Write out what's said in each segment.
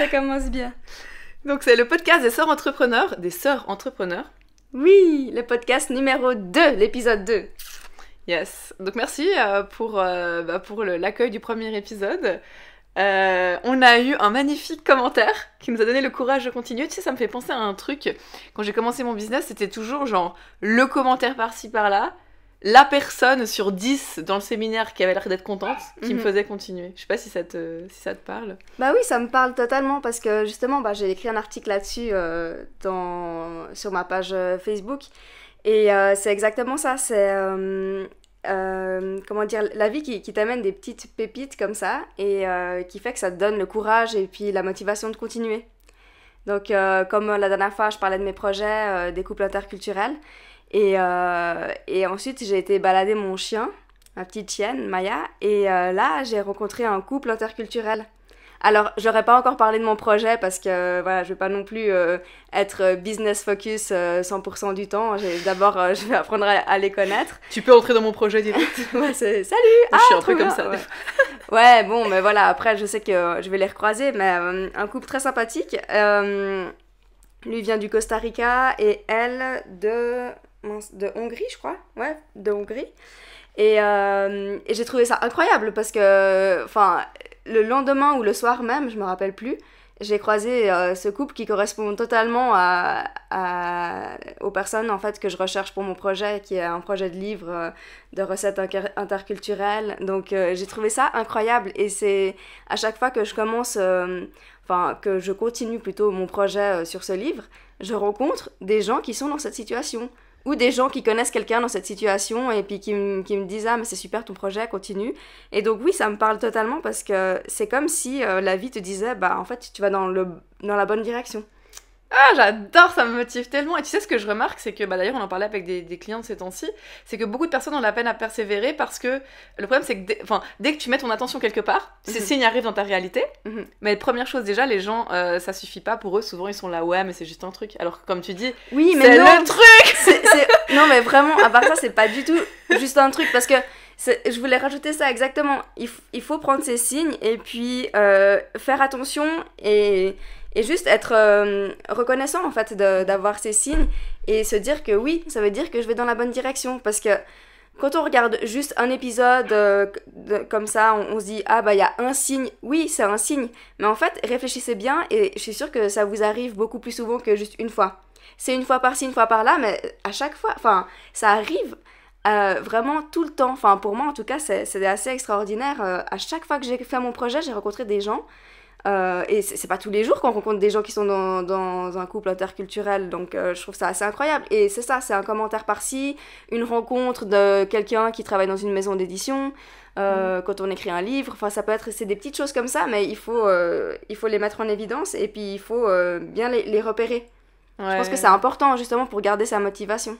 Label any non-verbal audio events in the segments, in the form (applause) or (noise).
Ça commence bien. Donc c'est le podcast des sœurs entrepreneurs, des sœurs entrepreneurs. Oui, le podcast numéro 2, l'épisode 2. Yes. Donc merci euh, pour, euh, bah, pour l'accueil du premier épisode. Euh, on a eu un magnifique commentaire qui nous a donné le courage de continuer. Tu sais, ça me fait penser à un truc. Quand j'ai commencé mon business, c'était toujours genre le commentaire par-ci par-là, la personne sur 10 dans le séminaire qui avait l'air d'être contente, qui me Mhm. faisait continuer. Je sais pas si ça te, si ça te parle. Bah oui, ça me parle totalement parce que justement, bah, j'ai écrit un article là-dessus euh, dans... sur ma page euh, Facebook. Et euh, c'est exactement ça. C'est. euh, comment dire La vie qui, qui t'amène des petites pépites comme ça et qui fait que ça te donne le courage et puis la motivation de continuer. Donc, comme la dernière fois, je parlais de mes projets des couples interculturels. Et, euh, et ensuite, j'ai été balader mon chien, ma petite chienne, Maya. Et euh, là, j'ai rencontré un couple interculturel. Alors, j'aurais pas encore parlé de mon projet parce que voilà, je vais pas non plus euh, être business focus euh, 100% du temps. D'abord, euh, (laughs) je vais apprendre à, à les connaître. Tu peux entrer dans mon projet direct. (laughs) Ouais, Salut je suis un trop peu comme bien, ça. Ouais. Ouais, bon, mais voilà, après, je sais que je vais les recroiser, mais un couple très sympathique. Lui vient du Costa Rica et elle de, de Hongrie, je crois. Ouais, de Hongrie. Et, euh, et j'ai trouvé ça incroyable parce que, enfin, le lendemain ou le soir même, je me rappelle plus, j'ai croisé euh, ce couple qui correspond totalement à, à- aux personnes en fait que je recherche pour mon projet, qui est un projet de livre euh, de recettes inter- interculturelles. Donc j'ai trouvé ça incroyable et c'est à chaque fois que je commence, enfin que je continue plutôt mon projet sur ce livre, je rencontre des gens qui sont dans cette situation ou des gens qui connaissent quelqu'un dans cette situation et puis qui, me- qui me disent ah mais c'est super ton projet continue. Et donc oui ça me parle totalement parce que c'est comme si euh, la vie te disait bah en fait tu vas dans le dans la bonne direction Ah, j'adore, ça me motive tellement. Et tu sais ce que je remarque, c'est que, bah, d'ailleurs, on en parlait avec des, des clients de ces temps-ci, c'est que beaucoup de personnes ont la peine à persévérer parce que le problème, c'est que dès, enfin, dès que tu mets ton attention quelque part, ces Mhm. signes arrivent dans ta réalité. Mhm. Mais première chose, déjà, les gens, euh, ça suffit pas pour eux. Souvent, ils sont là, ouais, mais c'est juste un truc. Alors que, comme tu dis, oui mais c'est le truc (laughs) Non, mais vraiment, à part ça, c'est pas du tout juste un truc parce que je voulais rajouter ça exactement. Il, il faut prendre ces signes et puis euh, faire attention et, et juste être euh, reconnaissant en fait d'avoir ces signes et se dire que oui, ça veut dire que je vais dans la bonne direction parce que quand on regarde juste un épisode euh, comme ça, on, se dit ah bah il y a un signe, oui c'est un signe, mais en fait réfléchissez bien et je suis sûre que ça vous arrive beaucoup plus souvent que juste une fois c'est une fois par-ci, une fois par-là, mais à chaque fois, enfin, ça arrive euh, vraiment tout le temps. Enfin, pour moi, en tout cas, c'est assez extraordinaire. À chaque fois que j'ai fait mon projet, j'ai rencontré des gens. Euh, et c'est pas tous les jours qu'on rencontre des gens qui sont dans, dans un couple interculturel, donc euh, je trouve ça assez incroyable. Et c'est ça, c'est un commentaire par-ci, une rencontre de quelqu'un qui travaille dans une maison d'édition, euh, quand on écrit un livre, enfin ça peut être, c'est des petites choses comme ça, mais il faut, il faut les mettre en évidence et puis il faut bien les, les repérer. Je pense que c'est important justement pour garder sa motivation.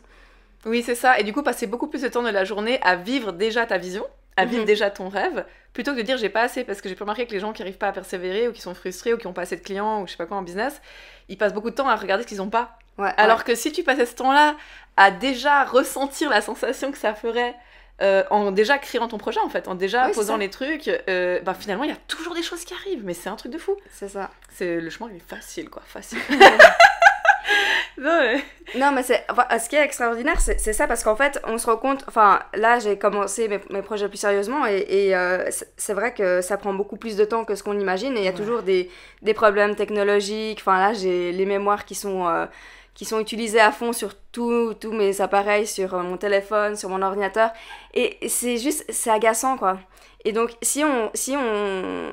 Oui, c'est ça. Et du coup, passer beaucoup plus de temps de la journée à vivre déjà ta vision, à vivre Mhm. déjà ton rêve, plutôt que de dire j'ai pas assez, parce que j'ai pu remarquer que les gens qui arrivent pas à persévérer, ou qui sont frustrés, ou qui ont pas assez de clients, ou je sais pas quoi en business, ils passent beaucoup de temps à regarder ce qu'ils ont pas. Ouais, Alors que si tu passais ce temps-là à déjà ressentir la sensation que ça ferait euh, en déjà créant ton projet, en fait, en déjà Oui, posant les trucs, euh, bah, finalement, il y a toujours des choses qui arrivent, mais c'est un truc de fou. c'est ça. C'est Le chemin, il est facile, quoi, facile. (laughs) non, mais- Non, mais c'est, enfin, ce qui est extraordinaire, c'est ça parce qu'en fait, on se rend compte. Enfin, là, j'ai commencé mes, mes projets plus sérieusement et, et, euh, c'est vrai que ça prend beaucoup plus de temps que ce qu'on imagine et il y a Ouais. toujours des, des problèmes technologiques. Enfin, là, j'ai les mémoires qui sont. euh, qui sont utilisées à fond sur tous tous mes appareils, sur euh, mon téléphone, sur mon ordinateur. Et c'est juste, c'est agaçant, quoi. Et donc, si on, si on,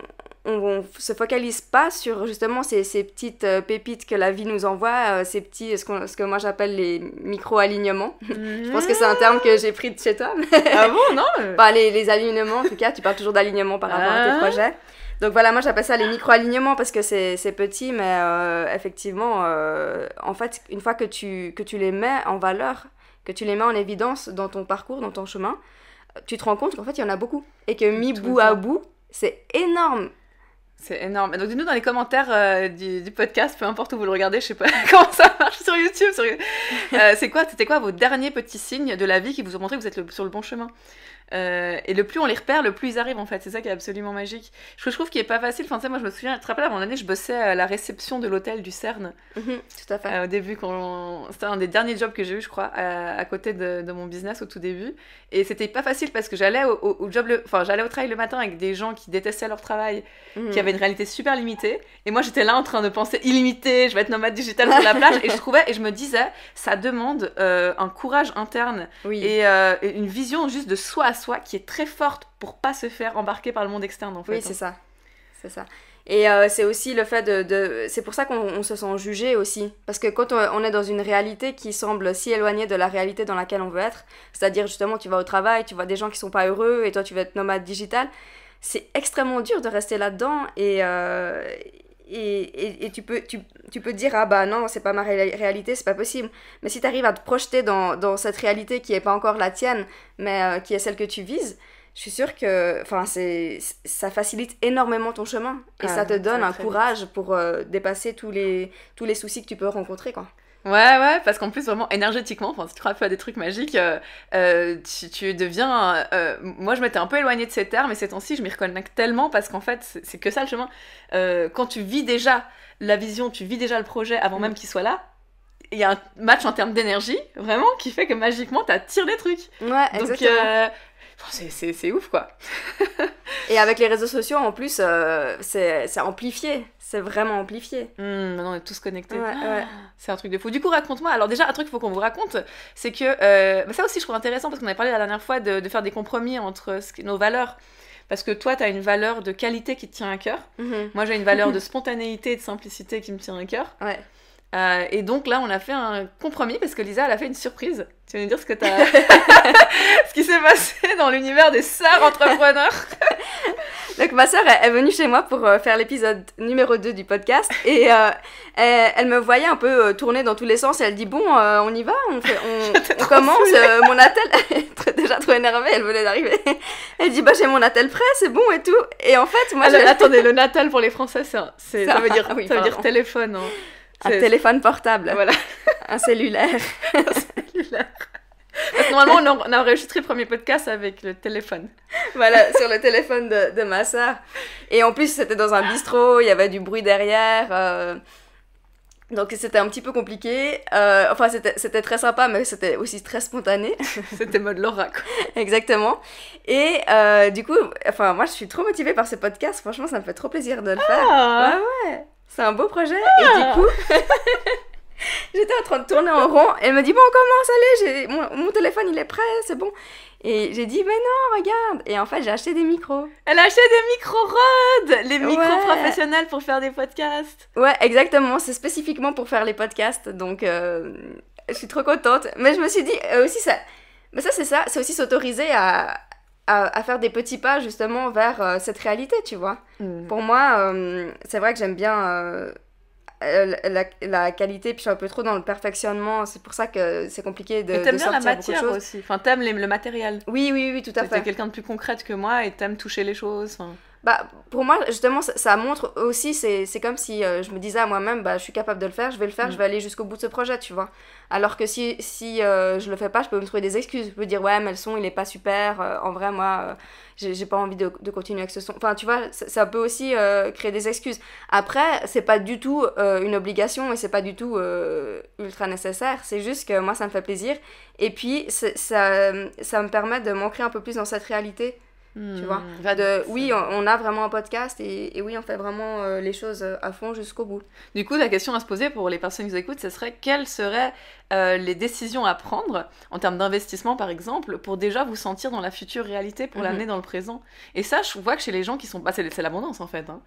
on, on se focalise pas sur justement ces, ces petites euh, pépites que la vie nous envoie, euh, ces petits, ce, ce que moi j'appelle les micro-alignements. (laughs) Je pense que c'est un terme que j'ai pris de chez toi. Ah bon, non (laughs) Bah, les, les alignements, en tout cas, tu parles toujours d'alignement par rapport à tes Ah. projets. Donc voilà, moi j'appelle ça les micro-alignements parce que c'est petit, mais euh, effectivement, euh, en fait, une fois que tu, que tu les mets en valeur, que tu les mets en évidence dans ton parcours, dans ton chemin, tu te rends compte qu'en fait il y en a beaucoup. Et que mis Tout bout à bout, c'est énorme. C'est énorme. Donc dites-nous dans les commentaires euh, du, podcast, peu importe où vous le regardez, je sais pas (laughs) comment ça marche sur YouTube. sur- Euh, c'est quoi, c'était quoi vos derniers petits signes de la vie qui vous ont montré que vous êtes sur le bon chemin? Euh, et le plus on les repère, le plus ils arrivent en fait. C'est ça qui est absolument magique. Je trouve qui est pas facile, enfin, tu sais, moi je me souviens, tu te rappelles, à mon année, je bossais à la réception de l'hôtel du CERN. Mhm, tout à fait. Euh, au début, quand c'était un des derniers jobs que j'ai eu, je crois, à, à côté de, de, mon business au tout début. Et c'était pas facile parce que j'allais au, au, job, enfin, j'allais au travail le matin avec des gens qui détestaient leur travail, mhm. qui avaient une réalité super limitée. Et moi, j'étais là en train de penser illimité, je vais être nomade digital sur la plage. et je trouvais, et je me disais, ça demande euh, un courage interne oui. et, une vision juste de soi soi qui est très forte pour pas se faire embarquer par le monde externe en fait. Oui, c'est ça. C'est ça. Et euh, c'est aussi le fait de... de... C'est pour ça qu'on se sent jugé aussi. Parce que quand on est dans une réalité qui semble si éloignée de la réalité dans laquelle on veut être, c'est-à-dire justement tu vas au travail, tu vois des gens qui sont pas heureux et toi tu veux être nomade digital, c'est extrêmement dur de rester là-dedans et, euh, et, et, et, tu, peux, tu, tu peux dire ah bah non c'est pas ma ré réalité c'est pas possible. Mais si tu arrives à te projeter dans, dans, cette réalité qui est pas encore la tienne mais euh, qui est celle que tu vises je suis sûre que enfin c'est ça facilite énormément ton chemin. Et ah, ça te donne un courage vite. pour euh, dépasser tous les tous les soucis que tu peux rencontrer quoi Ouais, ouais, parce qu'en plus, vraiment, énergétiquement, si tu rappelles à des trucs magiques, euh, euh, tu, tu, deviens. Euh, moi, je m'étais un peu éloignée de ces termes, mais ces temps-ci, je m'y reconnecte tellement parce qu'en fait, c'est que ça le chemin. Quand tu vis déjà la vision, tu vis déjà le projet avant mmh. même qu'il soit là, il y a un match en termes d'énergie, vraiment, qui fait que magiquement, t'attires des trucs. Ouais, Donc, exactement. C'est ouf, quoi. (laughs) Et avec les réseaux sociaux, en plus, c'est amplifié c'est vraiment amplifié. Mmh, maintenant on est tous connectés. Ouais, ouais. C'est un truc de fou. Du coup, raconte-moi. Alors déjà, un truc qu'il faut qu'on vous raconte, c'est que euh, bah ça aussi je trouve intéressant parce qu'on avait parlé la dernière fois de, de faire des compromis entre nos valeurs. Parce que toi, tu as une valeur de qualité qui te tient à cœur. Mmh. Moi, j'ai une valeur de (laughs) spontanéité et de simplicité qui me tient à cœur. Ouais. Euh, et donc là, on a fait un compromis parce que Lisa, elle a fait une surprise. Tu veux nous dire ce que t'as, (laughs) (laughs) ce qui s'est passé dans l'univers des sœurs entrepreneurs? (laughs) Donc ma sœur est venue chez moi pour euh, faire l'épisode numéro 2 du podcast et euh, elle, elle, me voyait un peu tourner dans tous les sens et elle dit bon euh, on y va, on, fait, on, on commence, mon attel, elle est déjà trop énervée, elle venait d'arriver. Elle dit bah j'ai mon attel prêt, c'est bon et tout. Et en fait moi... Alors, attendez, le natal pour les Français, c'est, c'est ça, ça, veut dire, oui, ça veut dire téléphone. Hein. Un téléphone portable. Voilà. (laughs) un cellulaire. un cellulaire. Parce que normalement, on a enregistré le premier podcast avec le téléphone. Voilà, sur le téléphone de, de ma soeur. Et en plus, c'était dans un bistrot, il y avait du bruit derrière. Euh... Donc c'était un petit peu compliqué. Euh, enfin, c'était très sympa, mais c'était aussi très spontané. (laughs) c'était mode Laura, quoi. Exactement. Et euh, du coup, enfin, moi, je suis trop motivée par ce podcast. Franchement, ça me fait trop plaisir de le faire. Ah. Ouais, ouais. C'est un beau projet. Ah. Et du coup... (laughs) J'étais en train de tourner en rond. Elle me dit Bon, comment allez mon, mon téléphone il est prêt, c'est bon. Et j'ai dit Mais non, regarde. Et en fait, j'ai acheté des micros. Elle a acheté des micros Rode Les micros ouais. professionnels pour faire des podcasts. Ouais, exactement. C'est spécifiquement pour faire les podcasts. Donc, euh, je suis trop contente. Mais je me suis dit euh, aussi, ça. Mais ça, c'est ça. C'est aussi s'autoriser à, à, à, faire des petits pas justement vers euh, cette réalité, tu vois. Mm. Pour moi, euh, c'est vrai que j'aime bien euh, la, la, qualité, puis je suis un peu trop dans le perfectionnement. C'est pour ça que c'est compliqué de. Mais t'aimes bien la matière aussi. Enfin, t'aimes le matériel. Oui, oui, oui, tout à fait. T'es quelqu'un de plus concrète que moi et t'aimes toucher les choses. Enfin... Bah, pour moi, justement, ça, ça montre aussi, c'est comme si euh, je me disais à moi-même, bah, je suis capable de le faire, je vais le faire, je vais aller jusqu'au bout de ce projet, tu vois. Alors que si, si euh, je le fais pas, je peux me trouver des excuses. Je peux dire, ouais, mais le son, il est pas super. Euh, en vrai, moi, j'ai pas envie de, de, continuer avec ce son. Enfin, tu vois, ça, ça peut aussi créer des excuses. Après, c'est pas du tout une obligation et c'est pas du tout ultra nécessaire. C'est juste que moi, ça me fait plaisir. Et puis, ça, ça me permet de m'ancrer un peu plus dans cette réalité tu vois. Mmh, de, oui on, on, a vraiment un podcast et, et oui on fait vraiment euh, les choses à fond jusqu'au bout. Du coup la question à se poser pour les personnes qui nous écoutent ce serait quelles seraient euh, les décisions à prendre en termes d'investissement par exemple pour déjà vous sentir dans la future réalité pour mmh. l'amener dans le présent? Et ça je vois que chez les gens qui sont bah, c'est l'abondance en fait hein.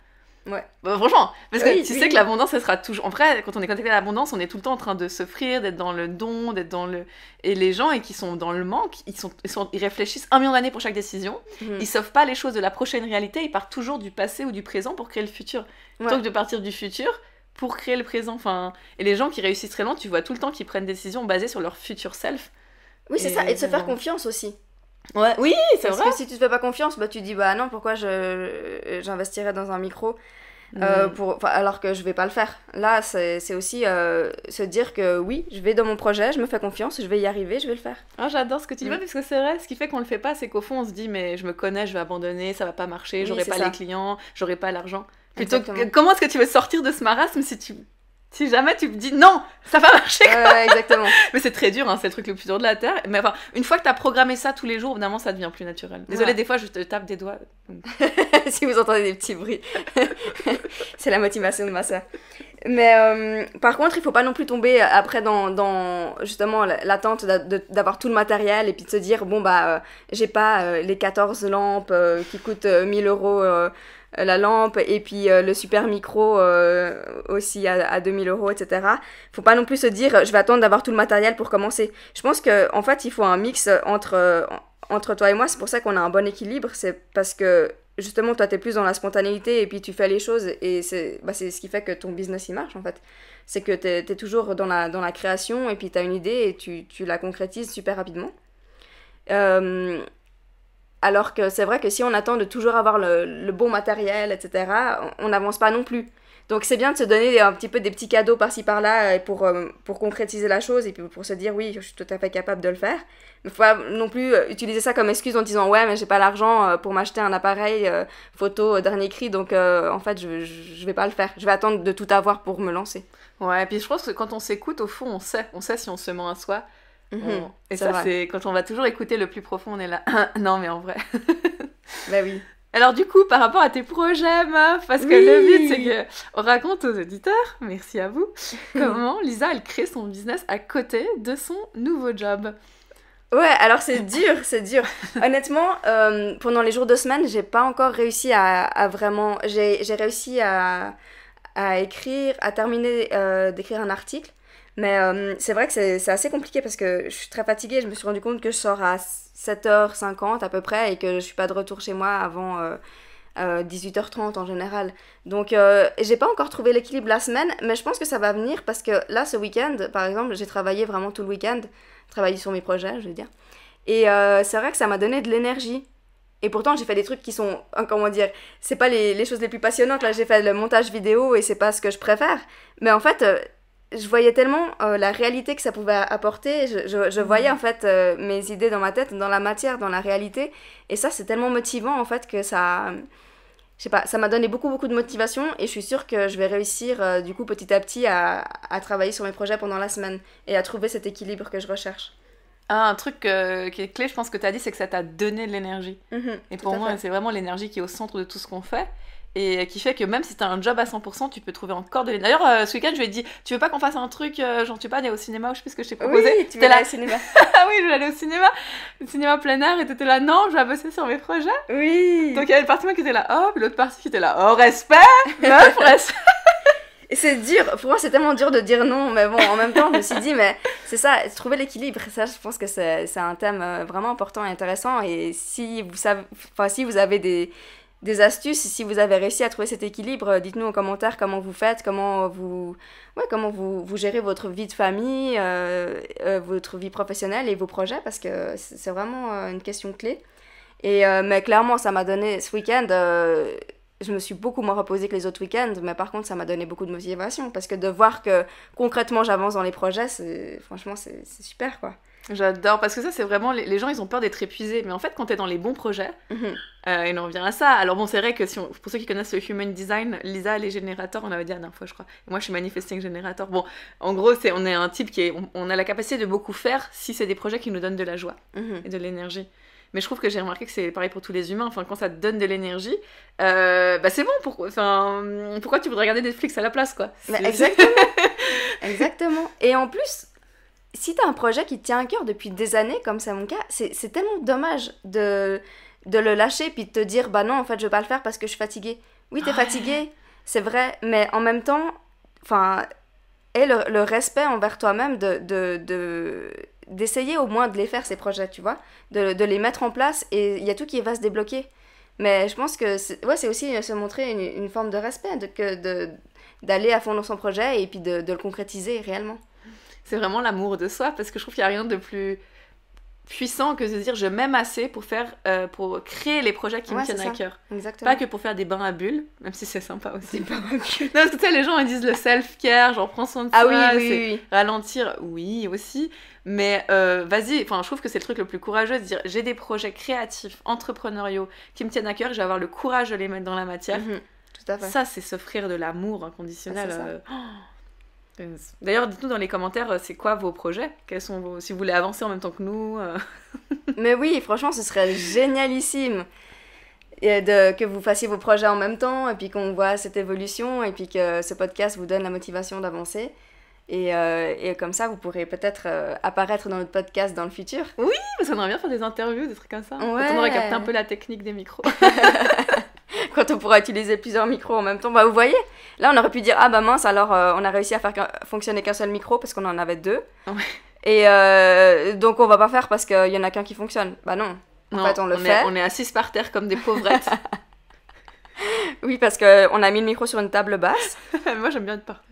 Ouais. Bah, franchement, parce oui, que tu oui. sais que l'abondance, elle sera toujours. En vrai, quand on est connecté à l'abondance, on est tout le temps en train de s'offrir, d'être dans le don, d'être dans le. Et les gens et qui sont dans le manque, ils, sont... Ils, sont... ils réfléchissent un million d'années pour chaque décision. Mmh. Ils sauvent pas les choses de la prochaine réalité, ils partent toujours du passé ou du présent pour créer le futur. Ouais. Plutôt que de partir du futur pour créer le présent. Enfin... Et les gens qui réussissent très loin, tu vois tout le temps qu'ils prennent des décisions basées sur leur futur self. Oui, c'est ça, et de se faire confiance aussi. Ouais, oui, c'est Parce vrai. que si tu te fais pas confiance, bah tu dis bah non, pourquoi je j'investirais dans un micro euh, Mm. pour, alors que je vais pas le faire. Là, c'est aussi euh, se dire que oui, je vais dans mon projet, je me fais confiance, je vais y arriver, je vais le faire. Ah, j'adore ce que tu dis, Mm. Parce que c'est vrai, ce qui fait qu'on le fait pas, c'est qu'au fond, on se dit, mais je me connais, je vais abandonner, ça va pas marcher, j'aurai pas ça. les clients, j'aurai pas l'argent. Plutôt que, comment est-ce que tu veux sortir de ce marasme si tu. Si jamais tu me dis non, ça va marcher. Exactement. (laughs) Mais c'est très dur, hein, c'est le truc le plus dur de la Terre. Mais enfin, une fois que t'as programmé ça tous les jours, évidemment, ça devient plus naturel. Désolée, Ouais. des fois, je te tape des doigts. (laughs) si vous entendez des petits bruits, (laughs) c'est la motivation de ma soeur. Mais euh, par contre, il faut pas non plus tomber après dans, dans justement l'attente d'avoir tout le matériel et puis de se dire bon bah euh, j'ai pas euh, les 14 lampes euh, qui coûtent euh, 1000 euros la lampe et puis le super micro aussi à, à 2000 euros etc. Faut pas non plus se dire je vais attendre d'avoir tout le matériel pour commencer. Je pense que en fait il faut un mix entre entre toi et moi. C'est pour ça qu'on a un bon équilibre. C'est parce que justement, toi, t'es plus dans la spontanéité et puis tu fais les choses et c'est bah, c'est ce qui fait que ton business il marche en fait. C'est que t'es es toujours dans la, dans la création et puis t'as une idée et tu, tu la concrétises super rapidement. Euh, alors que c'est vrai que si on attend de toujours avoir le, bon matériel, etc., on n'avance pas non plus. Donc c'est bien de se donner un petit peu des petits cadeaux par-ci par-là euh, pour, euh, pour concrétiser la chose et puis pour se dire oui, je suis tout à fait capable de le faire. Mais faut pas non plus euh, utiliser ça comme excuse en disant ouais mais j'ai pas l'argent pour m'acheter un appareil photo dernier cri donc euh, en fait je, je, je vais pas le faire. Je vais attendre de tout avoir pour me lancer. Ouais, et puis je pense que quand on s'écoute, au fond, on sait. On sait si on se ment à soi. Mhm. On- Et ça, c'est quand on va toujours écouter le plus profond, on est là. (laughs) non, mais en vrai. Bah oui. Alors du coup, par rapport à tes projets, meuf, parce que Oui. le but c'est que on raconte aux auditeurs, merci à vous, (laughs) comment Lisa elle crée son business à côté de son nouveau job. Ouais, alors c'est dur, c'est dur. (laughs) Honnêtement, euh, pendant les jours de semaine, j'ai pas encore réussi à, à vraiment. J'ai j'ai réussi à, à écrire, à terminer euh, d'écrire un article. Mais euh, c'est vrai que c'est assez compliqué parce que je suis très fatiguée. Je me suis rendu compte que je sors à 7h50 à peu près et que je suis pas de retour chez moi avant euh, euh, 18h30 en général. Donc euh, j'ai pas encore trouvé l'équilibre la semaine, mais je pense que ça va venir parce que là, ce week-end, par exemple, j'ai travaillé vraiment tout le week-end, travaillé sur mes projets, je veux dire. Et euh, c'est vrai que ça m'a donné de l'énergie. Et pourtant, j'ai fait des trucs qui sont, euh, comment dire, c'est pas les, les choses les plus passionnantes. Là, j'ai fait le montage vidéo et c'est pas ce que je préfère. Mais en fait, je voyais tellement euh, la réalité que ça pouvait apporter. Je, je, je voyais en fait euh, mes idées dans ma tête, dans la matière, dans la réalité. Et ça, c'est tellement motivant en fait que ça. Je sais pas, ça m'a donné beaucoup beaucoup de motivation et je suis sûre que je vais réussir euh, du coup petit à petit à, à travailler sur mes projets pendant la semaine et à trouver cet équilibre que je recherche. Ah, un truc qui est clé, je pense que tu as dit, c'est que ça t'a donné de l'énergie. Mhm, Et pour moi, c'est vraiment l'énergie qui est au centre de tout ce qu'on fait. Et qui fait que même si t'as un job à 100%, tu peux trouver encore de l'énergie. D'ailleurs, euh, ce week-end, je lui ai dit, tu veux pas qu'on fasse un truc, euh, genre, tu veux pas aller au cinéma ou je sais plus ce que je t'ai proposé? Oui, tu vas là. au cinéma. (laughs) Ah oui, je voulais aller au cinéma, au cinéma plein air, et t'étais là, non, je vais bosser sur mes projets. Oui. Donc il y avait une partie de moi qui était là, oh, puis l'autre partie qui était là, oh, respect, meuf, (laughs) respect. Et c'est dur, pour moi c'est tellement dur de dire non, mais bon, en même temps, je me suis dit, mais c'est ça, trouver l'équilibre, ça je pense que c'est c'est un thème euh, vraiment important et intéressant. Et si vous, savez, enfin, si vous avez des, des astuces, si vous avez réussi à trouver cet équilibre, euh, dites-nous en commentaire comment vous faites, comment vous, ouais, comment vous, vous gérez votre vie de famille, euh, euh, votre vie professionnelle et vos projets, parce que c'est vraiment euh, une question clé. Et, euh, mais clairement, ça m'a donné ce week-end. euh, je me suis beaucoup moins reposée que les autres week-ends, mais par contre, ça m'a donné beaucoup de motivation parce que de voir que concrètement j'avance dans les projets, franchement, c'est super quoi. J'adore, parce que ça, c'est vraiment, les, les gens, ils ont peur d'être épuisés. Mais en fait, quand t'es dans les bons projets, Mhm. euh, et on en revient à ça. Alors bon, c'est vrai que si on- pour ceux qui connaissent le human design, Lisa, elle est générateur, on avait dit la dernière fois, je crois. Et moi, je suis manifesting générateur. Bon, en gros, c'est on est un type qui est, on, on a la capacité de beaucoup faire si c'est des projets qui nous donnent de la joie. Mhm. et de l'énergie. Mais je trouve que j'ai remarqué que c'est pareil pour tous les humains. Enfin, quand ça te donne de l'énergie, euh, bah c'est bon. Pour... Enfin, pourquoi tu voudrais regarder Netflix à la place, quoi? C'est- exactement. (laughs) exactement. Et en plus, si t'as un projet qui te tient à cœur depuis des années, comme c'est mon cas, c'est tellement dommage de, de le lâcher puis de te dire bah non, en fait, je vais pas le faire parce que je suis fatiguée. Oui, t'es Ouais. fatiguée, c'est vrai, mais en même temps, enfin, et le, le respect envers toi-même de, de, de- d'essayer au moins de les faire, ces projets, tu vois, de, de les mettre en place et il y a tout qui va se débloquer. Mais je pense que c'est ouais, aussi se montrer une, une forme de respect, de, que de, d'aller à fond dans son projet et puis de, de le concrétiser réellement. C'est vraiment l'amour de soi, parce que je trouve qu'il n'y a rien de plus puissant que de se dire je m'aime assez pour faire euh, pour créer les projets qui Ouais, me tiennent à cœur. Exactement. Pas que pour faire des bains à bulles, même si c'est sympa aussi. (laughs) Non, parce que tu sais, les gens ils disent le self-care, genre prends soin de Ah soi, oui, oui, c'est oui, oui. ralentir, oui aussi, mais euh, vas-y, enfin je trouve que c'est le truc le plus courageux de dire j'ai des projets créatifs, entrepreneuriaux qui me tiennent à cœur, je vais avoir le courage de les mettre dans la matière. Mhm. Tout à fait. Ça c'est s'offrir de l'amour inconditionnel. Ah, c'est ça. euh, oh. D'ailleurs, dites-nous dans les commentaires, euh, c'est quoi vos projets? Quels sont vos... Si vous voulez avancer en même temps que nous. euh. (laughs) Mais oui, franchement, ce serait génialissime et de, que vous fassiez vos projets en même temps et puis qu'on voit cette évolution et puis que ce podcast vous donne la motivation d'avancer. Et, euh, et comme ça, vous pourrez peut-être euh, apparaître dans notre podcast dans le futur. Parce qu'on aimerait bien faire des interviews, des trucs comme ça. Quand on aurait capté un peu la technique des micros. (laughs) (laughs) (laughs) Quand on pourra utiliser plusieurs micros en même temps. Bah, vous voyez, là, on aurait pu dire Ah bah mince, alors euh, on a réussi à faire fonctionner qu'un seul micro parce qu'on en avait deux. Ouais. Et euh, donc, on va pas faire parce qu'il y en a qu'un qui fonctionne. Bah non. En fait, on le est, fait. on est assis par terre comme des pauvrettes. (laughs) Oui, parce qu'on a mis le micro sur une table basse. (laughs) Moi j'aime bien être par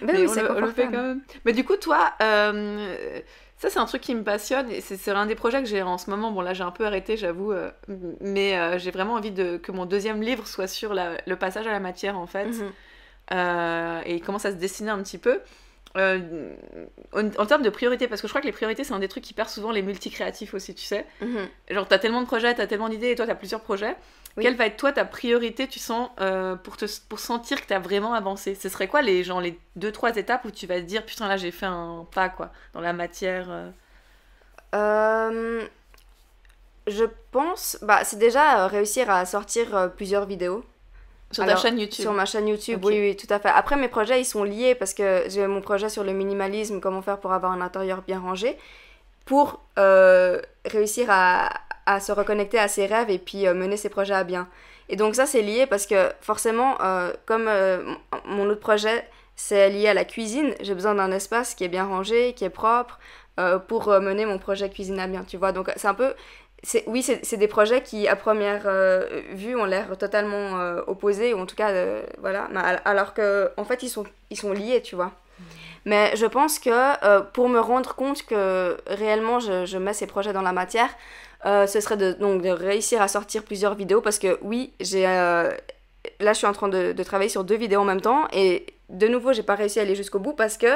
Ben Mais oui, on, c'est le, on le fait confortable. quand même. Mais du coup, toi, euh, ça c'est un truc qui me passionne et c'est un des projets que j'ai en ce moment. Bon, là j'ai un peu arrêté, j'avoue, euh, mais euh, j'ai vraiment envie de, que mon deuxième livre soit sur la- le passage à la matière en fait. Mhm. Euh, et il commence à se dessiner un petit peu. En, en termes de priorité, parce que je crois que les priorités c'est un des trucs qui perd souvent les multicréatifs aussi, tu sais. Mhm. Genre, t'as tellement de projets, t'as tellement d'idées et toi t'as plusieurs projets. Oui. Quelle va être toi ta priorité, tu sens, euh, pour, te, pour sentir que t'as vraiment avancé? Ce serait quoi les, genre, les deux, trois étapes où tu vas te dire putain là j'ai fait un pas quoi, dans la matière euh? Euh, je pense, bah, c'est déjà réussir à sortir plusieurs vidéos sur Alors, ta chaîne YouTube sur ma chaîne YouTube. Oui, oui, tout à fait. Après, mes projets, ils sont liés parce que j'ai mon projet sur le minimalisme, comment faire pour avoir un intérieur bien rangé, pour euh, réussir à, à se reconnecter à ses rêves et puis euh, mener ses projets à bien. Et donc ça, c'est lié parce que forcément, euh, comme euh, mon- autre projet, c'est lié à la cuisine, j'ai besoin d'un espace qui est bien rangé, qui est propre, pour mener mon projet cuisine à bien, tu vois. Donc c'est un peu... Oui, c'est des projets qui, à première vue, ont l'air totalement opposés, ou en tout cas, voilà, alors que en fait, ils sont, ils sont liés, tu vois. Mais je pense que pour me rendre compte que réellement je mets ces projets dans la matière, euh, ce serait de, donc de réussir à sortir plusieurs vidéos parce que oui, j'ai euh, là je suis en train de, de travailler sur deux vidéos en même temps et de nouveau j'ai pas réussi à aller jusqu'au bout parce que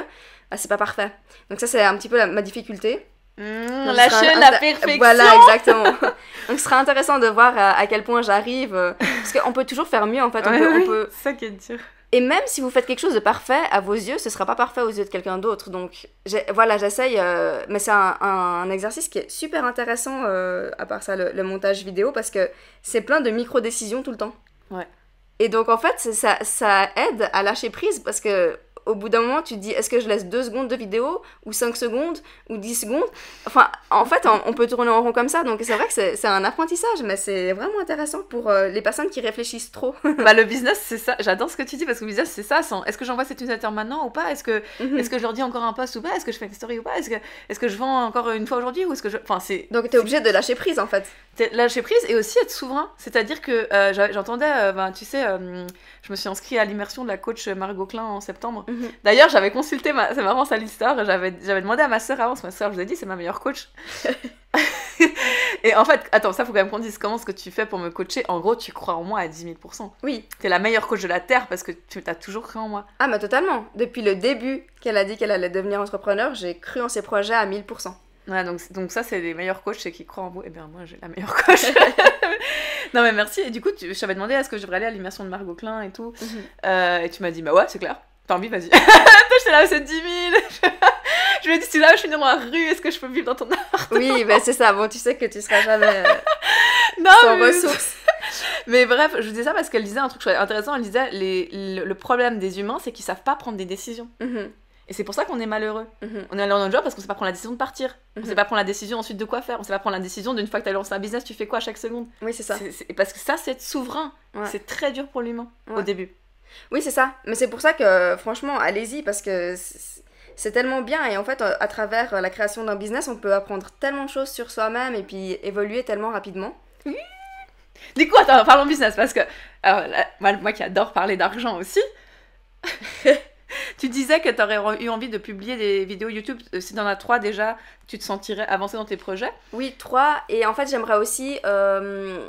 bah, c'est pas parfait. Donc ça c'est un petit peu la- ma difficulté. Mmh, Donc, lâcher sera la perfection Voilà, exactement. (laughs) Donc ce sera intéressant de voir à, à quel point j'arrive. euh, Parce qu'on peut toujours faire mieux en fait. On Ouais, peut, on ça qui est dur Et même si vous faites quelque chose de parfait à vos yeux, ce sera pas parfait aux yeux de quelqu'un d'autre. Donc voilà, j'essaye. euh, mais c'est un, un exercice qui est super intéressant, euh, à part ça, le, le montage vidéo, parce que c'est plein de micro-décisions tout le temps. Ouais. Et donc en fait, ça, ça aide à lâcher prise parce que au bout d'un moment, tu te dis est-ce que je laisse 2 secondes de vidéo ou 5 secondes ou 10 secondes? Enfin, en fait, on, peut tourner en rond comme ça. Donc c'est vrai que c'est un apprentissage, mais c'est vraiment intéressant pour euh, les personnes qui réfléchissent trop. (laughs) bah le business c'est ça j'adore ce que tu dis parce que le business c'est ça est-ce que j'envoie cette newsletter maintenant ou pas? Est-ce que est-ce que je leur dis encore un post ou pas? Est-ce que je fais une story ou pas? Est-ce que est-ce que je vends encore une fois aujourd'hui ou est-ce que je enfin c'est Donc t'es obligé de lâcher prise en fait. Lâcher prise et aussi être souverain. C'est-à-dire que euh, j'entendais, euh, ben, tu sais, je me suis inscrite à l'immersion de la coach Margot Klein en septembre. Mhm. D'ailleurs, j'avais consulté, ma... c'est marrant ça l'histoire, j'avais j'avais demandé à ma sœur avant, parce que ma sœur, je vous ai dit, c'est ma meilleure coach. (laughs) et en fait, attends, ça faut quand même qu'on dise comment ce que tu fais pour me coacher. En gros, tu crois en moi à 10 000%. Oui. T'es la meilleure coach de la Terre parce que tu as toujours cru en moi. Ah, mais totalement. Depuis le début qu'elle a dit qu'elle allait devenir entrepreneur, j'ai cru en ses projets à 1000%. Ouais, donc, donc ça, c'est les meilleurs coachs, c'est qui croient en vous. Eh bien, moi, j'ai la meilleure coach. (laughs) non, mais merci. Et du coup, tu... je t'avais demandé est-ce que je devrais aller à l'immersion de Margot Klein et tout. Euh, et tu m'as dit, bah ouais, c'est clair. T'as envie, vas-y. (laughs) J'étais là, c'est 10 000. (laughs) je ai dit, si là, je finis dans la rue, est-ce que je peux vivre dans ton art Oui, ben c'est ça. Bon, tu sais que tu seras jamais euh, (laughs) Non, sans mais... ressources. mais bref, je vous disais ça parce qu'elle disait un truc intéressant. Elle disait, les... le, le problème des humains, c'est qu'ils savent pas prendre des décisions. Mhm, Et c'est pour ça qu'on est malheureux. mhm, On est dans notre job parce qu'on sait pas prendre la décision de partir. On Mhm. sait pas prendre la décision ensuite de quoi faire. On sait pas prendre la décision d'une fois que t'as lancé un business, tu fais quoi à chaque seconde. Oui, c'est ça. C'est- Parce que ça, c'est être souverain. Ouais. C'est très dur pour l'humain au début. Oui, c'est ça. Mais c'est pour ça que, franchement, allez-y parce que c'est tellement bien. Et en fait, à travers la création d'un business, on peut apprendre tellement de choses sur soi-même et puis évoluer tellement rapidement. (laughs) Du coup, attends, parlons business parce que alors, là, moi, moi qui adore parler d'argent aussi, (laughs) Tu disais que tu aurais eu envie de publier des vidéos YouTube. Euh, si t'en as trois déjà, tu te sentirais avancer dans tes projets? Oui, trois. Et en fait, j'aimerais aussi, euh,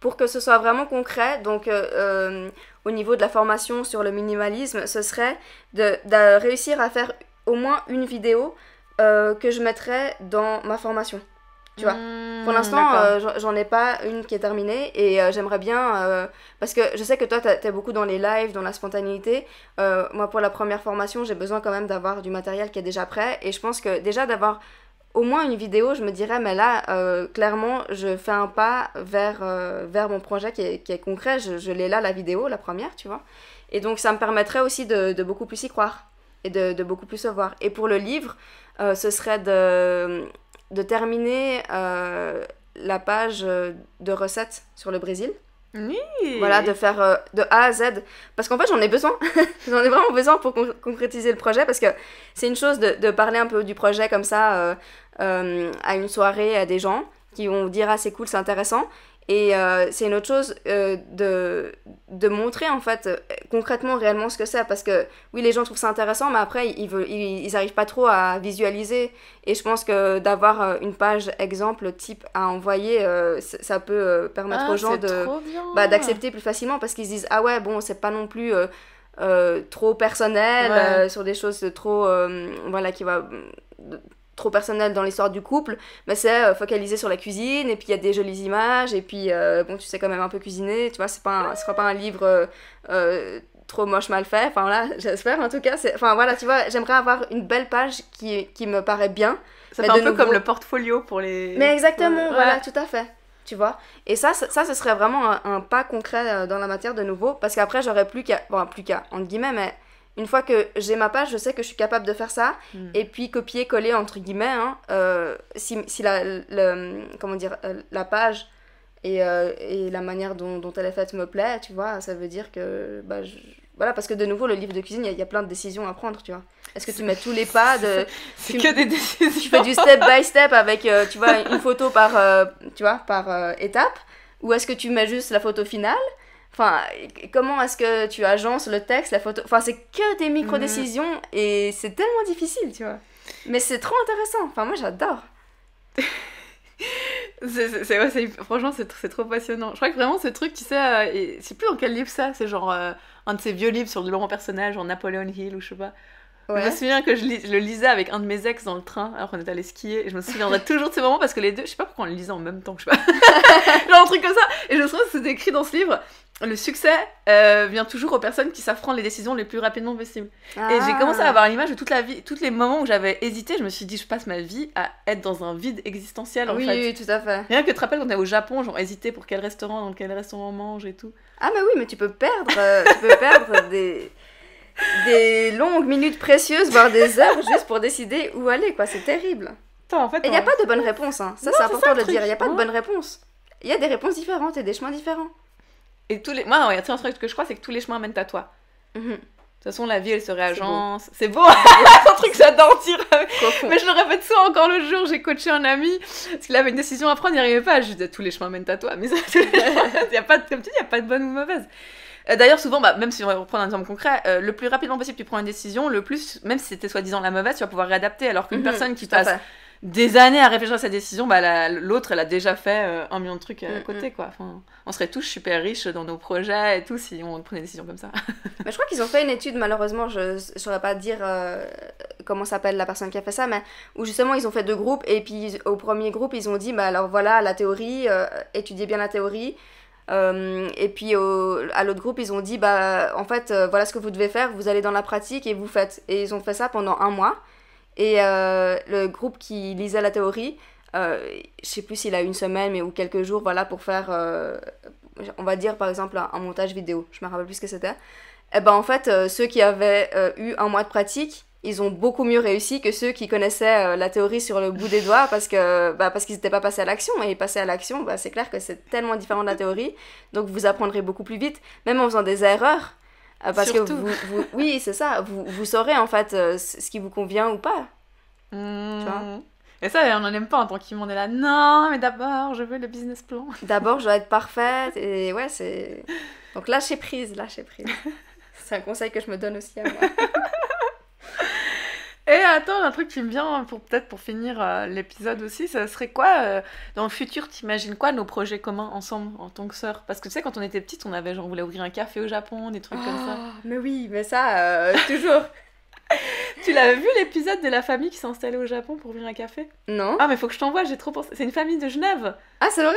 pour que ce soit vraiment concret, donc euh, au niveau de la formation sur le minimalisme, ce serait de, de réussir à faire au moins une vidéo que je mettrais dans ma formation. Tu vois Pour Hmm, l'instant, d'accord. euh, j'en- ai pas une qui est terminée et euh, j'aimerais bien. euh, parce que je sais que toi, t'es beaucoup dans les lives, dans la spontanéité. Euh, moi, pour la première formation, j'ai besoin quand même d'avoir du matériel qui est déjà prêt. Et je pense que déjà d'avoir au moins une vidéo, je me dirais, mais là, euh, clairement, je fais un pas vers, euh, vers mon projet qui est, qui est concret. Je, je l'ai là, la vidéo, la première, tu vois. Et donc, ça me permettrait aussi de, de beaucoup plus y croire et de, de beaucoup plus se voir. Et pour le livre, euh, ce serait de, de terminer la page de recettes sur le Brésil. Oui. Voilà, de faire euh, de A à Z. Parce qu'en fait, j'en ai besoin. (laughs) j'en ai vraiment besoin pour con- concrétiser le projet. Parce que c'est une chose de, de parler un peu du projet comme ça euh, euh, à une soirée à des gens qui vont dire Ah, c'est cool, c'est intéressant. Et euh, c'est une autre chose euh, de, de montrer en fait euh, concrètement réellement ce que c'est parce que oui les gens trouvent ça intéressant mais après ils veulent ils, ils arrivent pas trop à visualiser et je pense que d'avoir une page exemple type à envoyer ça peut permettre Ah, aux gens bah, d'accepter plus facilement parce qu'ils se disent ah ouais bon c'est pas non plus trop personnel Ouais. sur des choses trop voilà qui va trop personnel dans l'histoire du couple mais c'est euh, focalisé sur la cuisine et puis il y a des jolies images et puis euh, bon tu sais quand même un peu cuisiner tu vois c'est pas un- ce sera pas un livre euh, trop moche mal fait enfin là (laughs) j'espère en tout cas c'est enfin voilà tu vois j'aimerais avoir une belle page qui, qui me paraît bien Ça mais fait un peu nouveau- comme le portfolio pour les. mais exactement, Ouais. voilà, tout à fait. Tu vois Et ça, ça, ça, ce serait vraiment un, un pas concret dans la matière de nouveau, parce qu'après, j'aurais plus qu'à. Bon, plus qu'à, entre guillemets, mais une fois que j'ai ma page, je sais que je suis capable de faire ça, Mm. et puis copier-coller, entre guillemets, hein, euh, si, si la, le, comment dire, euh, la page et, euh, et la manière dont, dont elle est faite me plaît, tu vois, ça veut dire que. Bah, je- Voilà, parce que de nouveau, le livre de cuisine, il y a- il y, a plein de décisions à prendre, tu vois. Est-ce que tu mets tous les pas de. C'est tu- que des Tu décisions. fais du step by step avec, euh, tu vois, une photo par, tu vois, par étape Ou est-ce que tu mets juste la photo finale Enfin, comment est-ce que tu agences le texte, la photo? Enfin, c'est que des micro-décisions et c'est tellement difficile, tu vois. Mais c'est trop intéressant. Enfin, moi, j'adore. (laughs) C'est- c'est- c'est- ouais, c'est- franchement, c'est c'est trop passionnant. Je crois que vraiment ce truc, tu sais, euh, sais plus dans quel livre ça, c'est genre euh, un de ces vieux livres sur le développement personnel, genre Napoleon Hill ou je sais pas. Je me souviens que je, lis- je le lisais avec un de mes ex dans le train alors qu'on était allé skier et je me souviendrai (laughs) toujours de ces moments parce que les deux, je sais pas pourquoi on le lisait en même temps, je sais pas. (laughs) genre un truc comme ça. Et je me souviens que c'était écrit dans ce livre. Le succès euh, vient toujours aux personnes qui savent prendre les décisions les plus rapidement possible. Et j'ai commencé Ah. à avoir l'image de toute la vie, tous les moments où j'avais hésité, je me suis dit, je passe ma vie à être dans un vide existentiel en Oui, fait. oui, tout à fait. Rien que tu te rappelles quand on est au Japon, genre hésiter pour quel restaurant, dans quel restaurant on mange et tout. Ah, mais oui, mais tu peux perdre, euh, tu peux perdre des, des longues minutes précieuses, voire des heures, juste pour décider où aller, quoi. C'est terrible. Attends, en fait, Et il n'y a on- pas de bonne réponse, hein. Ça, c'est important ça, de le dire. Il n'y a pas de bonne réponse. Il y a des réponses différentes et des chemins différents. Et tous les... Moi, il y a tu sais, un truc que je crois, c'est que tous les chemins mènent à toi. Mhm. De toute façon, la vie, elle se réagence. C'est beau, c'est (laughs) un truc j'adore dire. Mais je le répète souvent encore le jour, j'ai coaché un ami, parce qu'il avait une décision à prendre, il n'y arrivait pas. Je lui disais, tous les chemins mènent à toi. Mais ça, (laughs) (laughs) il y a pas de, comme tu dis, il n'y a pas de bonne ou mauvaise. Euh, D'ailleurs, souvent, bah, même si on va reprendre un exemple concret, euh, le plus rapidement possible tu prends une décision, le plus, même si c'était soi-disant la mauvaise, tu vas pouvoir réadapter. Alors qu'une Mhm, personne qui passe fait. des années à réfléchir à sa décision, bah, la- l'autre, elle a déjà fait euh, un million de trucs à Mm, côté. Quoi. Enfin, on serait tous super riches dans nos projets et tout si on prenait des décisions comme ça. (laughs) Mais je crois qu'ils ont fait une étude, malheureusement, je ne saurais pas dire euh, comment s'appelle la personne qui a fait ça, mais où justement ils ont fait deux groupes, et puis au premier groupe ils ont dit, bah alors voilà la théorie, euh, étudiez bien la théorie. Euh, et puis au- à l'autre groupe ils ont dit, bah en fait voilà ce que vous devez faire, vous allez dans la pratique et vous faites. Et ils ont fait ça pendant un mois. Et le groupe qui lisait la théorie, je sais plus s'il a une semaine mais ou quelques jours, voilà, pour faire, euh, on va dire par exemple un, un montage vidéo. Je me rappelle plus ce que c'était. Et ben en fait, euh, ceux qui avaient euh, eu un mois de pratique, ils ont beaucoup mieux réussi que ceux qui connaissaient euh, la théorie sur le bout des doigts parce que bah, parce qu'ils n'étaient pas passés à l'action. Et passer à l'action, bah, c'est clair que c'est tellement différent de la théorie. Donc vous apprendrez beaucoup plus vite, même en faisant des erreurs. Euh, parce Surtout. que vous, vous- oui, c'est ça. Vous, vous saurez en fait euh, ce qui vous convient ou pas. vois? Et ça, on n'en aime pas en tant qu'humain. On est là, non, mais d'abord, je veux le business plan. (laughs) D'abord, je dois être parfaite et ouais, c'est. Donc lâcher prise, lâcher prise. C'est un conseil que je me donne aussi à moi. (laughs) Et attends, un truc qui me vient pour peut-être pour finir euh, l'épisode aussi, ça serait quoi euh, dans le futur T'imagines quoi nos projets communs ensemble en tant que sœurs? Parce que tu sais, quand on était petite, on avait genre on voulait ouvrir un café au Japon, des trucs comme ça. Oh, mais oui, mais ça, euh, toujours. Tu l'avais vu l'épisode de la famille qui s'est installée au Japon pour ouvrir un café? Non Ah mais faut que je t'envoie, j'ai trop pensé. C'est une famille de Genève. Ah, c'est vrai?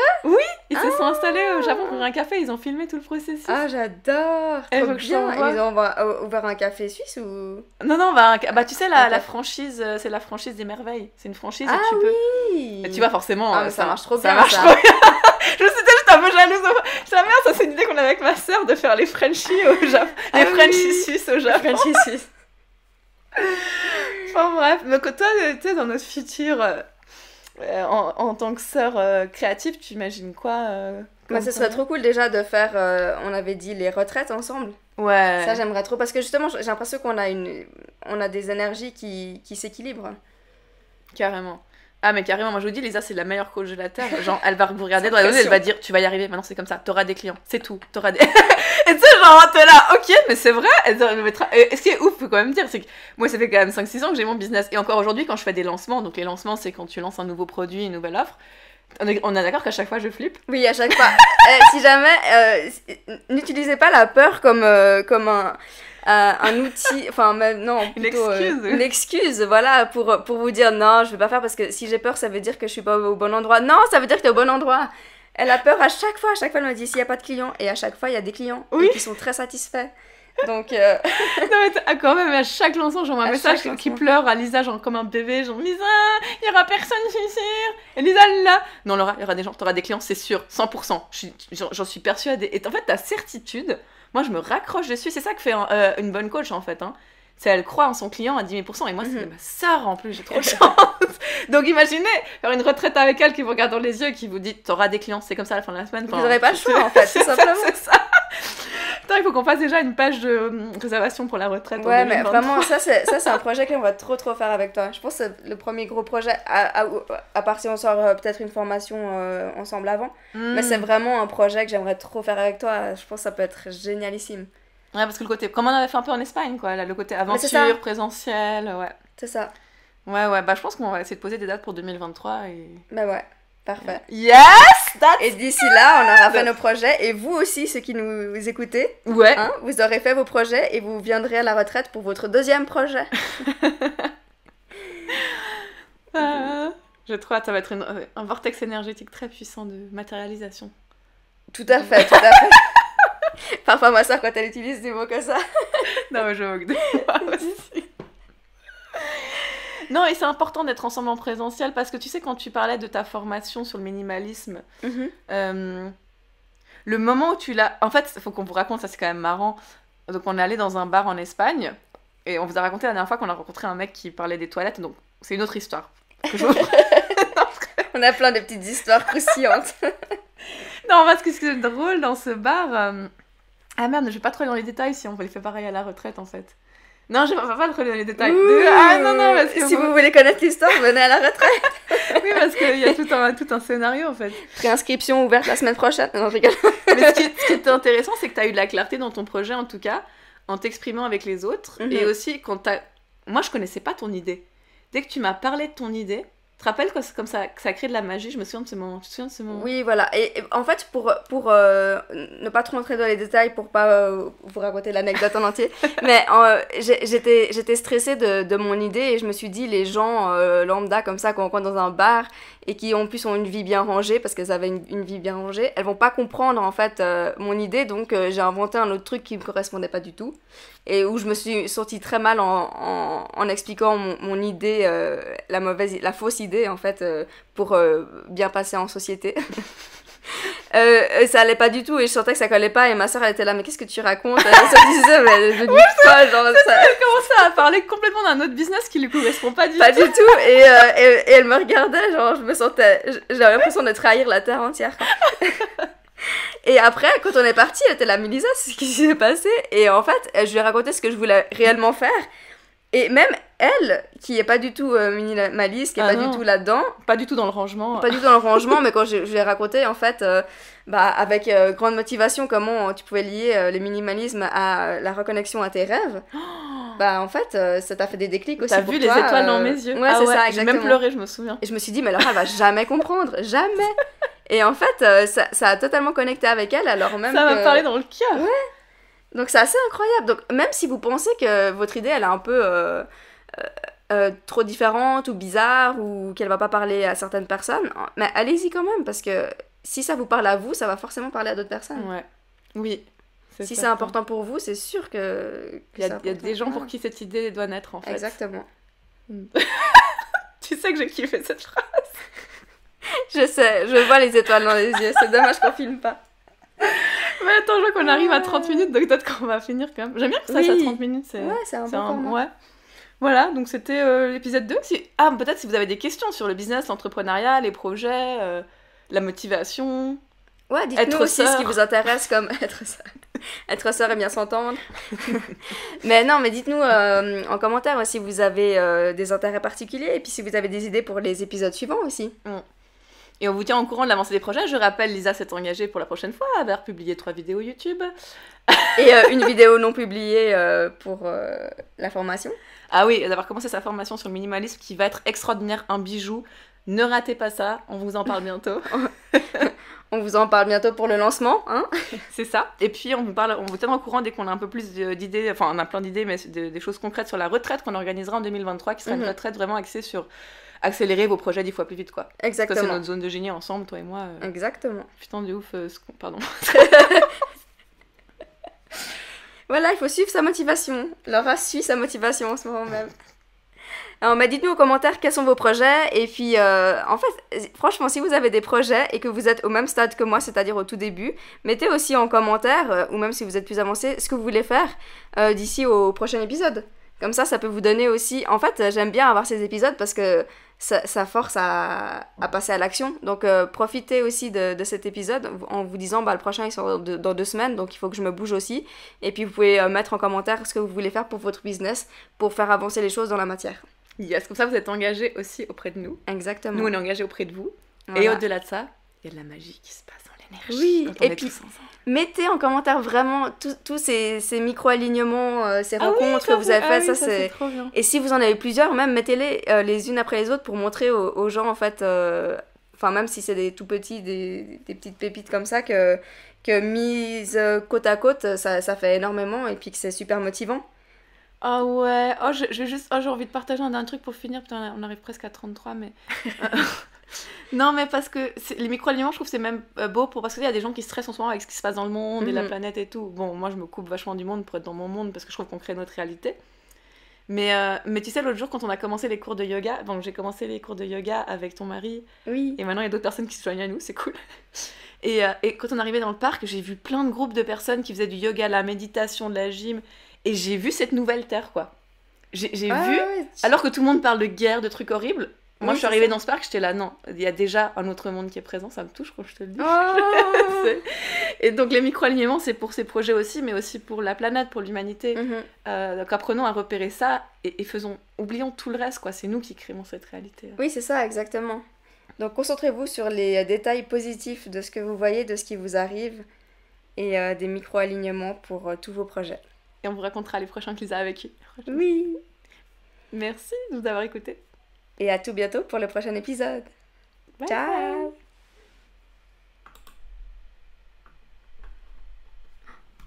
Ils se sont installés au Japon pour ouvrir un café, ils ont filmé tout le processus. Ah, j'adore Eh, Trop faut que je t'envoie. Ils ont ouvert- ouvert un café suisse ou... Non non, bah, un- bah tu sais la, franchise, euh, c'est la franchise des merveilles. C'est une franchise Ah et tu peux. oui Et tu vois forcément. Ah, euh, mais ça marche trop ça bien, marche ça. trop bien. (laughs) je me suis j'étais un peu jalouse. La merde, ça c'est une idée qu'on a avec ma sœur de faire les Frenchies au Japon, les Ah Frenchies oui. suisses au Japon. Frenchie suisse. Enfin bref, donc toi, tu sais, dans notre futur, euh, euh, en, en tant que sœur euh, créative, tu imagines quoi euh, Moi, comme ce serait trop cool déjà de faire, on avait dit, les retraites ensemble. Ouais. Ça, j'aimerais trop parce que justement, j'ai l'impression qu'on a, une... on a des énergies qui, qui s'équilibrent. Carrément. Ah mais carrément, moi je vous dis, Lisa c'est la meilleure coach de la Terre. (laughs) Genre, elle va vous regarder dans yeux, elle va dire, tu vas y arriver, maintenant c'est comme ça, t'auras des clients, c'est tout, t'auras des... (laughs) et tu sais, genre, t'es là, ok, mais c'est vrai. Et ce qui est ouf, faut quand même dire, c'est que moi ça fait quand même 5-6 ans que j'ai mon business, et encore aujourd'hui quand je fais des lancements, donc les lancements c'est quand tu lances un nouveau produit, une nouvelle offre, on est, d'accord qu'à chaque fois je flippe? Oui, à chaque fois. (laughs) Euh, si jamais, euh, n'utilisez pas la peur comme, euh, comme un, euh, un outil, (laughs) enfin, même- non, Une plutôt, euh, excuse. une excuse, voilà, pour, pour vous dire non, je vais pas faire parce que si j'ai peur, ça veut dire que je suis pas au bon endroit. Non, ça veut dire que t'es au bon endroit. Elle a peur à chaque fois, à chaque fois, elle me dit s'il y a pas de clients, et à chaque fois, il y a des clients, Oui. et qui sont très satisfaits. (laughs) Donc, euh, Non mais quand même, à chaque lancement, j'envoie un À message qui pleure à Lisa, genre comme un bébé, genre Lisa, il y aura personne, je suis sûre. Et Lisa, là. Non, Laura, il y aura des gens, t'auras des clients, c'est sûr, 100%. Je suis- J'en j'en suis persuadée. Et en fait, ta certitude, moi, je me raccroche dessus. C'est ça que fait un- euh, une bonne coach, en fait. Hein. C'est elle croit en son client à 10 000%. Et moi, c'est Mhm. ma sœur en plus, j'ai trop de (laughs) chance. Donc imaginez faire une retraite avec elle qui vous regarde dans les yeux et qui vous dit T'auras des clients, c'est comme ça à la fin de la semaine. vous n'aurez pas le choix, en (laughs) fait, tout simplement. c'est ça. Putain, il faut qu'on fasse déjà une page de hum, réservation pour la retraite. en Ouais, mais 2023. vraiment, ça c'est, ça, c'est un projet qu'on va trop trop faire avec toi. Je pense que c'est le premier gros projet, à, à, à part si on sort euh, peut-être une formation euh, ensemble avant. Mais Hmm. c'est vraiment un projet que j'aimerais trop faire avec toi. Je pense que ça peut être génialissime. Ouais, parce que le côté. Comme on avait fait un peu en Espagne, quoi. Là, le côté aventure, présentiel, ouais. C'est ça. Ouais, ouais, bah je pense qu'on va essayer de poser des dates pour 2023 et. Bah ouais, parfait. Yes! That's... Et d'ici là, on aura fait nos projets. Et vous aussi, ceux qui nous écoutez, Ouais. hein, vous aurez fait vos projets et vous viendrez à la retraite pour votre deuxième projet. (laughs) Ah, J'ai trop hâte, ça va être une- euh, un vortex énergétique très puissant de matérialisation. Tout à fait, tout à fait. (laughs) Parfois, ma soeur, quand elle utilise des mots comme ça. Non, mais je moque de moi (laughs) aussi. Non, et c'est important d'être ensemble en présentiel parce que tu sais, quand tu parlais de ta formation sur le minimalisme, Mhm. Euh, le moment où tu l'as. En fait, il faut qu'on vous raconte, ça c'est quand même marrant. Donc, on est allé dans un bar en Espagne et on vous a raconté la dernière fois qu'on a rencontré un mec qui parlait des toilettes. Donc, c'est une autre histoire. (laughs) je (laughs) On a plein de petites histoires croustillantes. (laughs) non, parce que ce qui est drôle dans ce bar. euh, Ah merde, je vais pas trop aller dans les détails si on les faire pareil à la retraite en fait. Non, je vais pas trop dans les détails. Ouh. Ah non, non, parce que. Si vous voulez connaître l'histoire, venez à la retraite. (laughs) Oui, parce qu'il y a tout un, tout un scénario en fait. Préinscription ouverte la semaine prochaine. Non, je rigole. (laughs) Mais ce qui, est, ce qui est intéressant, c'est que tu as eu de la clarté dans ton projet, en tout cas, en t'exprimant avec les autres. Mhm. Et aussi, quand t'as. Moi, je connaissais pas ton idée. Dès que tu m'as parlé de ton idée, tu te rappelles que comme ça, que ça crée de la magie Je me souviens de ce moment. Tu te souviens de ce moment? Oui, voilà. Et, et en fait, pour, pour euh, ne pas trop rentrer dans les détails, pour pas euh, vous raconter l'anecdote en entier, (laughs) mais euh, j'étais j'étais stressée de, de mon idée et je me suis dit, les gens lambda comme ça, qu'on rencontre dans un bar et qui en plus ont une vie bien rangée, parce qu'elles avaient une, une vie bien rangée, elles vont pas comprendre en fait mon idée, donc j'ai inventé un autre truc qui me correspondait pas du tout et où je me suis sortie très mal en, en, en expliquant mon, mon idée, la mauvaise, la fausse idée en fait, euh, pour euh, bien passer en société. (laughs) Euh, ça allait pas du tout et je sentais que ça collait pas et ma soeur elle était là mais qu'est-ce que tu racontes? Elle se disait mais elle est devenue folle genre ça Elle commençait à parler complètement d'un autre business qui lui correspond pas du pas tout. du tout et, euh, et, et elle me regardait genre je me sentais j'avais l'impression de trahir la terre entière (laughs) et après quand on est parti elle était là Mélissa c'est ce qui s'est passé et en fait je lui ai raconté ce que je voulais réellement faire Et même elle, qui est pas du tout euh, minimaliste, qui est Ah pas non. du tout là-dedans, Pas du tout dans le rangement. pas du tout dans le rangement, mais quand je, je l'ai raconté, en fait, euh, bah, avec euh, grande motivation, comment tu pouvais lier le minimalisme à la reconnexion à tes rêves, (gasps) bah en fait, ça t'a fait des déclics aussi. T'as vu les toi, étoiles dans mes yeux Ouais, Ah c'est ça, J'ai même pleuré, je me souviens. Et je me suis dit, mais Laura, elle va jamais comprendre, jamais. (laughs) Et en fait, ça, ça a totalement connecté avec elle, alors même Ça m'a que- parlé dans le cœur. Donc c'est assez incroyable. Donc même si vous pensez que votre idée, elle est un peu euh, euh, euh, trop différente ou bizarre ou qu'elle va pas parler à certaines personnes, mais allez-y quand même parce que si ça vous parle à vous, ça va forcément parler à d'autres personnes. Ouais. Oui. Si c'est important pour vous, c'est sûr que, Il y, y a des gens pour qui cette idée doit naître en fait. Exactement. (laughs) Tu sais que j'ai kiffé cette phrase. (laughs) Je sais, je vois les étoiles dans les yeux. C'est dommage qu'on filme pas. (laughs) Mais attends, je vois qu'on arrive à 30 minutes, donc peut-être qu'on va finir quand même. J'aime bien que ça Oui. soit 30 minutes. C'est... Ouais, c'est un c'est bon un- format. ouais. Voilà, donc c'était euh, l'épisode 2. Si... Ah, peut-être si vous avez des questions sur le business, l'entrepreneuriat, les projets, euh, la motivation. Ouais, dites-nous Être aussi ce sœur. qui vous intéresse comme (laughs) être sœur. être sœur et bien s'entendre. (laughs) mais non, mais dites-nous euh, en commentaire si vous avez des intérêts particuliers et puis si vous avez des idées pour les épisodes suivants aussi. Et on vous tient au courant de l'avancée des projets. Je rappelle, Lisa s'est engagée pour la prochaine fois à avoir publié trois vidéos YouTube. (laughs) Et euh, une vidéo non publiée euh, pour euh, la formation. Ah oui, d'avoir commencé sa formation sur le minimalisme qui va être extraordinaire, un bijou. Ne ratez pas ça, on vous en parle bientôt. (laughs) On vous en parle bientôt pour le lancement. Hein (laughs) C'est ça. Et puis on vous parle, on vous tiendra au courant dès qu'on a un peu plus d'idées, enfin on a plein d'idées, mais de- des choses concrètes sur la retraite qu'on organisera en 2023, qui sera Mhm. une retraite vraiment axée sur accélérer vos projets dix fois plus vite, quoi. Que c'est Exactement. notre zone de génie ensemble, toi et moi. euh, Exactement. Putain de ouf, euh, ce qu'on- pardon. (laughs) Voilà, il faut suivre sa motivation. Laura suit sa motivation en ce moment même. Alors, bah, dites-nous en commentaire quels sont vos projets. Et puis, euh, en fait, franchement, si vous avez des projets et que vous êtes au même stade que moi, c'est-à-dire au tout début, mettez aussi en commentaire, euh, ou même si vous êtes plus avancé, ce que vous voulez faire euh, d'ici au prochain épisode. Comme ça, ça peut vous donner aussi... En fait, euh, j'aime bien avoir ces épisodes parce que ça, ça force à, à passer à l'action. Donc, euh, profitez aussi de, de cet épisode en vous disant, bah, le prochain, il sort de- dans deux semaines, donc il faut que je me bouge aussi. Et puis, vous pouvez euh, mettre en commentaire ce que vous voulez faire pour votre business, pour faire avancer les choses dans la matière. Yes, comme ça vous êtes engagés aussi auprès de nous. Exactement. Nous on est engagés auprès de vous. Et au-delà de ça, il y a de la magie qui se passe dans l'énergie. Oui, et puis-. Mettez en commentaire vraiment tous ces, ces micro-alignements, euh, ces Ah oui, rencontres que vous avez ah faites. oui, ça, c'est... Et si vous en avez plusieurs, même mettez-les euh, les unes après les autres pour montrer aux, aux gens, en fait, euh, enfin, même si c'est des tout petits, des, des petites pépites comme ça, que, que mises euh, côte à côte, ça, ça fait énormément et puis que c'est super motivant. Ah ouais, oh, vais juste, oh, j'ai envie de partager un dernier truc pour finir, putain, on arrive presque à 33, mais... (laughs) non, mais parce que les micro-aliments, je trouve c'est même euh, beau pour... parce qu'il y a des gens qui stressent en ce moment avec ce qui se passe dans le monde et la Mhm. planète et tout. Bon, moi, je me coupe vachement du monde pour être dans mon monde parce que je trouve qu'on crée notre réalité. Mais, euh, mais tu sais, l'autre jour, quand on a commencé les cours de yoga, bon, j'ai commencé les cours de yoga avec ton mari, Oui. et maintenant il y a d'autres personnes qui se joignent à nous, c'est cool. (laughs) Et, euh, et quand on arrivait dans le parc, j'ai vu plein de groupes de personnes qui faisaient du yoga, la méditation, de la gym, et j'ai vu cette nouvelle terre, quoi. J'ai Ah, vu, ouais, alors que tout le monde parle de guerre, de trucs horribles, moi Oui, je suis arrivée ça. dans ce parc, j'étais là, non, il y a déjà un autre monde qui est présent, ça me touche quand je te le dis. Oh (laughs) et donc les micro-alignements, c'est pour ces projets aussi, mais aussi pour la planète, pour l'humanité. Mhm. Euh, donc apprenons à repérer ça et, et faisons, oublions tout le reste, quoi. C'est nous qui créons cette réalité. Oui, c'est ça, exactement. Donc concentrez-vous sur les euh, détails positifs de ce que vous voyez, de ce qui vous arrive, et euh, des micro-alignements pour euh, tous vos projets. Et on vous racontera les prochains que Lisa a vécu. Oui. Merci de nous avoir écoutés. Et à tout bientôt pour le prochain épisode. Bye Ciao